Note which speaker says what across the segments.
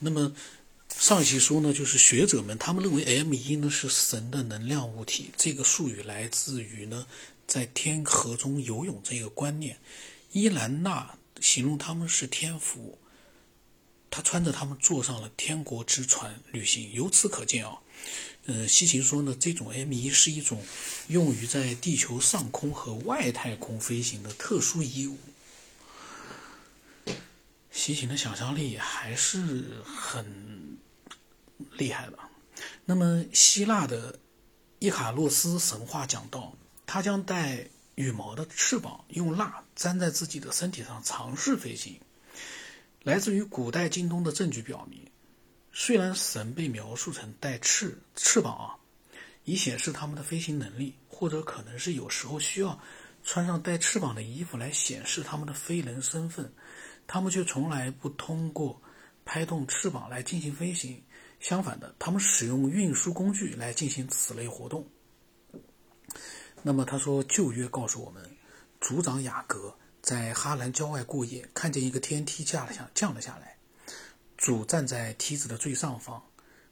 Speaker 1: 那么上一期说呢，就是学者们他们认为 M 一呢是神的能量物体，这个术语来自于呢在天河中游泳这个观念。伊兰娜形容他们是天福，他穿着他们坐上了天国之船旅行。由此可见啊，呃，西秦说呢，这种 M 一是一种用于在地球上空和外太空飞行的特殊衣物。西秦的想象力还是很厉害的。那么，希腊的伊卡洛斯神话讲到，他将带羽毛的翅膀，用蜡粘在自己的身体上，尝试飞行。来自于古代京东的证据表明，虽然神被描述成带翅翅膀啊，以显示他们的飞行能力，或者可能是有时候需要穿上带翅膀的衣服来显示他们的飞人身份。他们却从来不通过拍动翅膀来进行飞行，相反的，他们使用运输工具来进行此类活动。那么他说，旧约告诉我们，族长雅各在哈兰郊外过夜，看见一个天梯降了下降了下来，主站在梯子的最上方，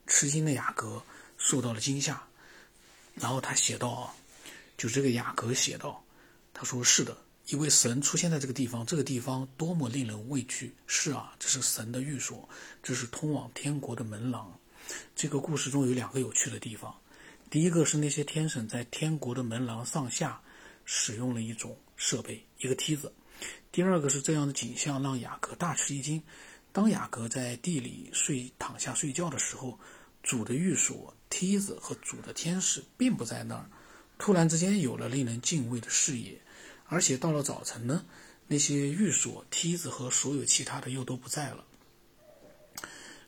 Speaker 1: 吃惊的雅各受到了惊吓，然后他写道啊，就这个雅各写道，他说是的。一位神出现在这个地方，这个地方多么令人畏惧！是啊，这是神的寓所，这是通往天国的门廊。这个故事中有两个有趣的地方：第一个是那些天神在天国的门廊上下使用了一种设备，一个梯子；第二个是这样的景象让雅各大吃一惊。当雅各在地里睡躺下睡觉的时候，主的寓所、梯子和主的天使并不在那儿。突然之间，有了令人敬畏的视野。而且到了早晨呢，那些寓所、梯子和所有其他的又都不在了。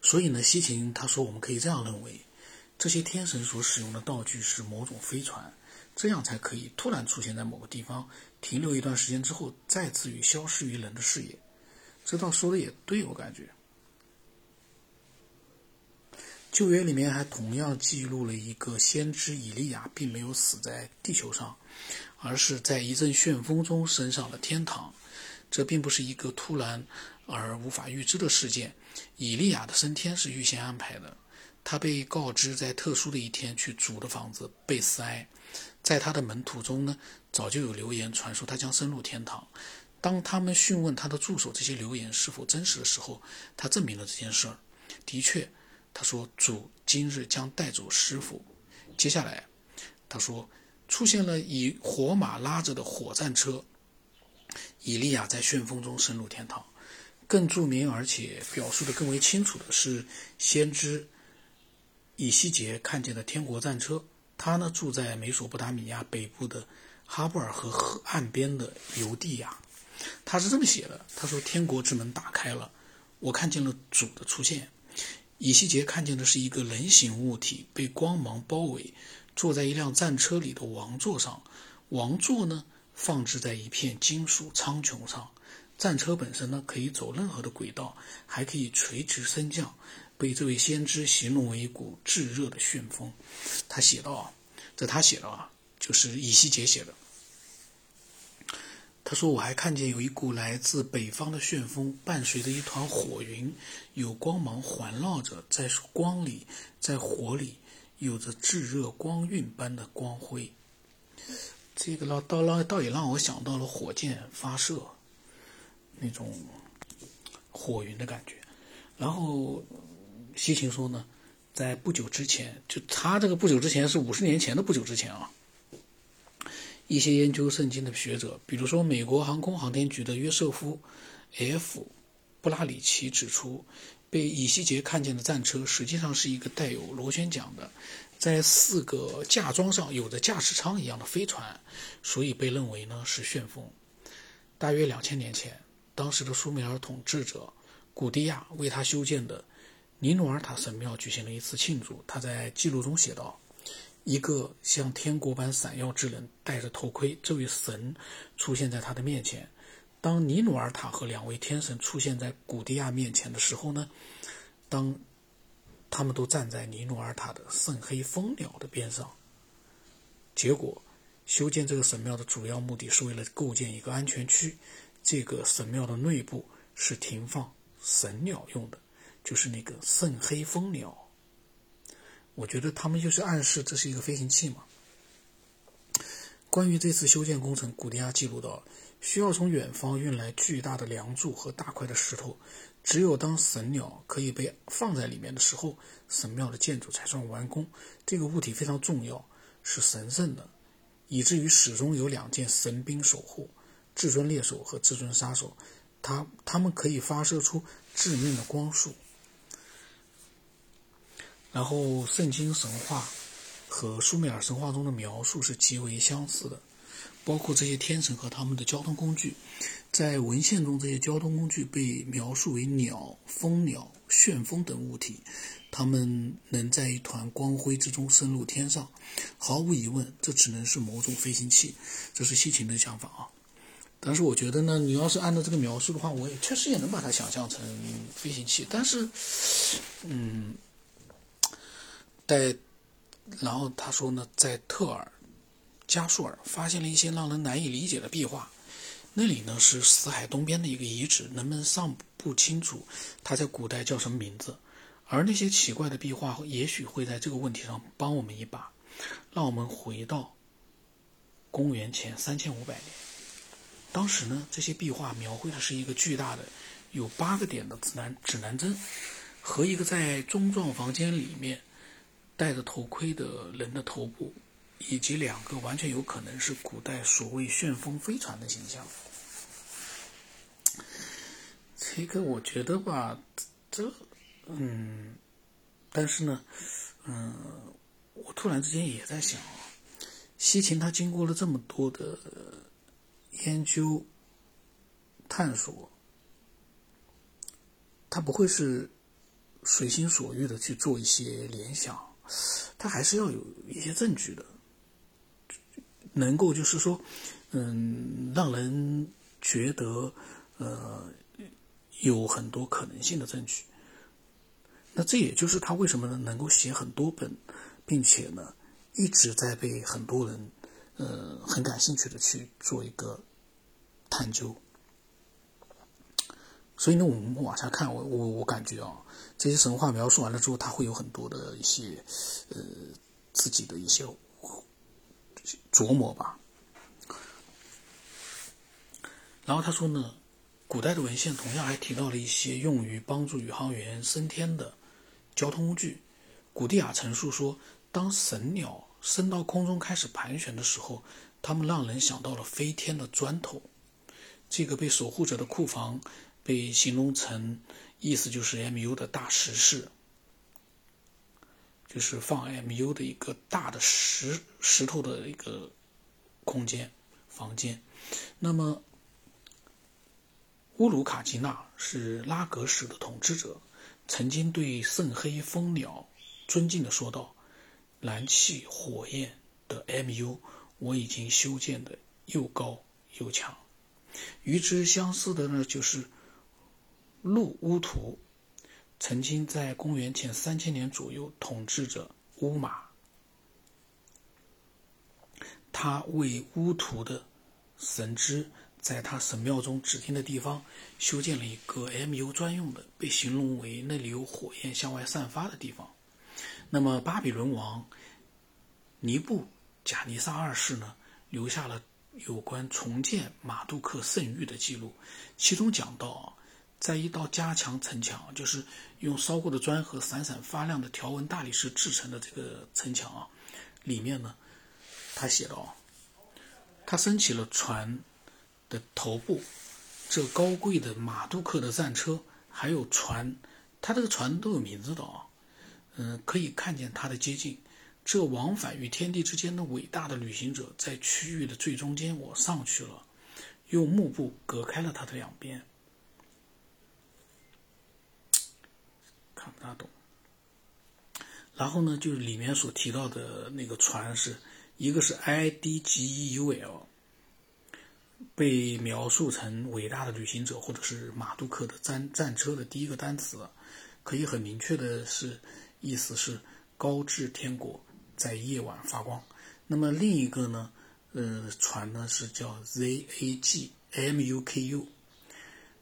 Speaker 1: 所以呢，西秦他说，我们可以这样认为，这些天神所使用的道具是某种飞船，这样才可以突然出现在某个地方，停留一段时间之后，再次于消失于人的视野。这倒说的也对，我感觉。旧约里面还同样记录了一个先知以利亚，并没有死在地球上。而是在一阵旋风中升上了天堂，这并不是一个突然而无法预知的事件。以利亚的升天是预先安排的，他被告知在特殊的一天去主的房子贝斯埃，在他的门徒中呢，早就有流言传说他将升入天堂。当他们询问他的助手这些流言是否真实的时候，他证明了这件事儿。的确，他说主今日将带走师傅。接下来，他说。出现了以火马拉着的火战车，以利亚在旋风中升入天堂。更著名而且表述的更为清楚的是，先知以西结看见的天国战车。他呢住在美索不达米亚北部的哈布尔河河岸边的犹地亚。他是这么写的：他说，天国之门打开了，我看见了主的出现。以西结看见的是一个人形物体被光芒包围。坐在一辆战车里的王座上，王座呢放置在一片金属苍穹上。战车本身呢可以走任何的轨道，还可以垂直升降，被这位先知形容为一股炙热的旋风。他写道啊，这他写的啊，就是以西结写的。他说：“我还看见有一股来自北方的旋风，伴随着一团火云，有光芒环绕着，在光里，在火里。”有着炙热光晕般的光辉，这个让倒让倒也让我想到了火箭发射那种火云的感觉。然后西秦说呢，在不久之前，就他这个不久之前是五十年前的不久之前啊，一些研究圣经的学者，比如说美国航空航天局的约瑟夫 ·F· 布拉里奇指出。被以西杰看见的战车，实际上是一个带有螺旋桨的，在四个架装上有着驾驶舱一样的飞船，所以被认为呢是旋风。大约两千年前，当时的苏美尔统治者古迪亚为他修建的尼努尔塔神庙举行了一次庆祝。他在记录中写道：“一个像天国般闪耀之人戴着头盔，这位神出现在他的面前。”当尼努尔塔和两位天神出现在古迪亚面前的时候呢，当他们都站在尼努尔塔的圣黑蜂鸟的边上。结果，修建这个神庙的主要目的是为了构建一个安全区。这个神庙的内部是停放神鸟用的，就是那个圣黑蜂鸟。我觉得他们就是暗示这是一个飞行器嘛。关于这次修建工程，古迪亚记录到，需要从远方运来巨大的梁柱和大块的石头，只有当神鸟可以被放在里面的时候，神庙的建筑才算完工。这个物体非常重要，是神圣的，以至于始终有两件神兵守护：至尊猎手和至尊杀手。他他们可以发射出致命的光束。然后，圣经神话。和苏美尔神话中的描述是极为相似的，包括这些天神和他们的交通工具。在文献中，这些交通工具被描述为鸟、蜂鸟、旋风等物体，它们能在一团光辉之中升入天上。毫无疑问，这只能是某种飞行器。这是西芹的想法啊。但是我觉得呢，你要是按照这个描述的话，我也确实也能把它想象成飞行器。但是，嗯，在。然后他说呢，在特尔加舒尔发现了一些让人难以理解的壁画，那里呢是死海东边的一个遗址，人们尚不清楚它在古代叫什么名字。而那些奇怪的壁画也许会在这个问题上帮我们一把。让我们回到公元前三千五百年，当时呢，这些壁画描绘的是一个巨大的、有八个点的指南指南针，和一个在中状房间里面。戴着头盔的人的头部，以及两个完全有可能是古代所谓旋风飞船的形象。这个我觉得吧，这，嗯，但是呢，嗯，我突然之间也在想啊，西秦他经过了这么多的研究、探索，他不会是随心所欲的去做一些联想。他还是要有一些证据的，能够就是说，嗯，让人觉得，呃，有很多可能性的证据。那这也就是他为什么能够写很多本，并且呢，一直在被很多人，呃，很感兴趣的去做一个探究。所以呢，我们往下看，我我我感觉啊，这些神话描述完了之后，他会有很多的一些，呃，自己的一些琢磨吧。然后他说呢，古代的文献同样还提到了一些用于帮助宇航员升天的交通工具。古蒂亚陈述说，当神鸟升到空中开始盘旋的时候，他们让人想到了飞天的砖头。这个被守护者的库房。被形容成，意思就是 MU 的大石室，就是放 MU 的一个大的石石头的一个空间房间。那么，乌鲁卡基纳是拉格什的统治者，曾经对圣黑蜂鸟尊敬的说道：“燃气火焰的 MU，我已经修建的又高又强。”与之相似的呢，就是。路乌图曾经在公元前三千年左右统治着乌马，他为乌图的神之在他神庙中指定的地方修建了一个 MU 专用的，被形容为那里有火焰向外散发的地方。那么巴比伦王尼布贾尼撒二世呢，留下了有关重建马杜克圣域的记录，其中讲到。在一道加强城墙，就是用烧过的砖和闪闪发亮的条纹大理石制成的这个城墙啊，里面呢，他写道：“他升起了船的头部，这高贵的马杜克的战车，还有船，他这个船都有名字的啊，嗯，可以看见他的接近。这往返于天地之间的伟大的旅行者，在区域的最中间，我上去了，用幕布隔开了他的两边。”看不大懂。然后呢，就是里面所提到的那个船是一个是 I D G E U L，被描述成伟大的旅行者或者是马杜克的战战车的第一个单词，可以很明确的是意思是高至天国在夜晚发光。那么另一个呢，呃，船呢是叫 Z A G M U K U，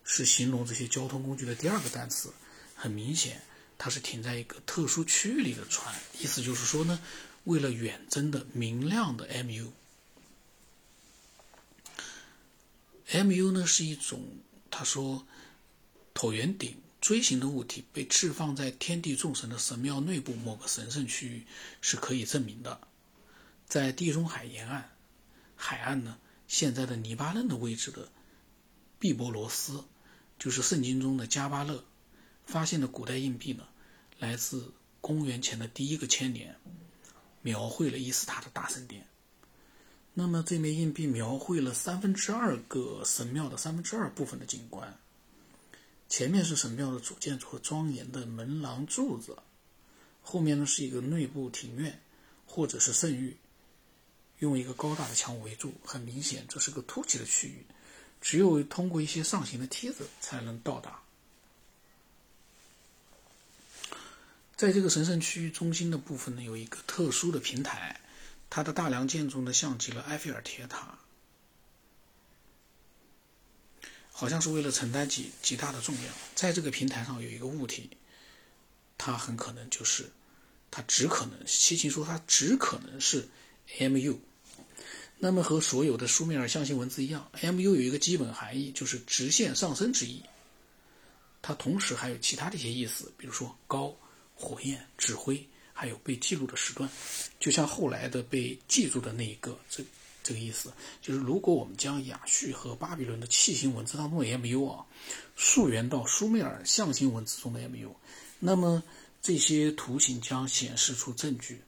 Speaker 1: 是形容这些交通工具的第二个单词。很明显，它是停在一个特殊区域里的船，意思就是说呢，为了远征的明亮的 MU。MU 呢是一种，他说，椭圆顶锥形的物体被置放在天地众神的神庙内部某个神圣区域是可以证明的，在地中海沿岸，海岸呢现在的黎巴嫩的位置的毕波罗斯，就是圣经中的加巴勒，发现的古代硬币呢，来自公元前的第一个千年，描绘了伊斯塔的大神殿。那么这枚硬币描绘了三分之二个神庙的三分之二部分的景观。前面是神庙的主建筑和庄严的门廊柱子，后面呢是一个内部庭院或者是圣域，用一个高大的墙围住。很明显，这是个凸起的区域，只有通过一些上行的梯子才能到达。在这个神圣区域中心的部分呢，有一个特殊的平台。它的大梁建筑呢，像极了埃菲尔铁塔，好像是为了承担极极大的重量。在这个平台上有一个物体，它很可能就是，它只可能，西秦说它只可能是 MU。那么和所有的苏美尔象形文字一样，MU 有一个基本含义，就是直线上升之意。它同时还有其他的一些意思，比如说高、火焰、指挥。还有被记录的时段，就像后来的被记住的那一个，这这个意思就是，如果我们将亚述和巴比伦的楔形文字当中的 MU 啊，溯源到苏美尔象形文字中的 MU，那么这些图形将显示出证据。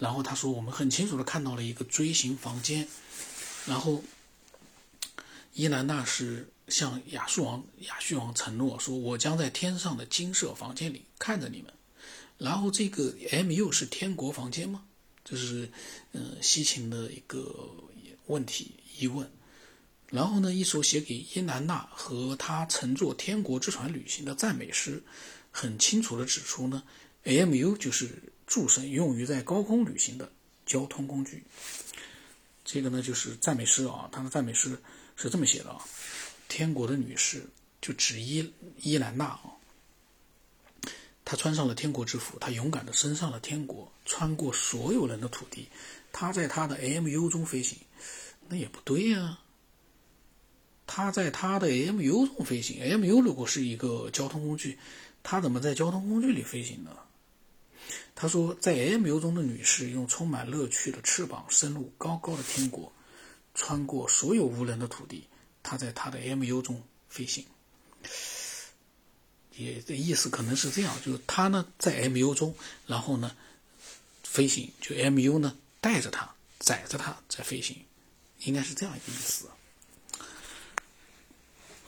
Speaker 1: 然后他说，我们很清楚的看到了一个锥形房间，然后伊兰娜是向亚述王亚述王承诺说，我将在天上的金色房间里看着你们。然后这个 MU 是天国房间吗？这是嗯西秦的一个问题疑问。然后呢，一首写给伊兰娜和他乘坐天国之船旅行的赞美诗，很清楚地指出呢，MU 就是诸神用于在高空旅行的交通工具。这个呢就是赞美诗啊，他的赞美诗是这么写的啊：天国的女士就指伊伊兰娜啊。她穿上了天国之服，她勇敢地升上了天国，穿过所有人的土地。她在她的 MU 中飞行，那也不对呀。他在他的 MU 中飞行，MU 如果是一个交通工具，他怎么在交通工具里飞行呢？他说，在 MU 中的女士用充满乐趣的翅膀升入高高的天国，穿过所有无人的土地。他在他的 MU 中飞行。也的意思可能是这样，就是他呢在 MU 中，然后呢飞行，就 MU 呢带着他，载着他在飞行，应该是这样一个意思。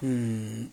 Speaker 1: 嗯，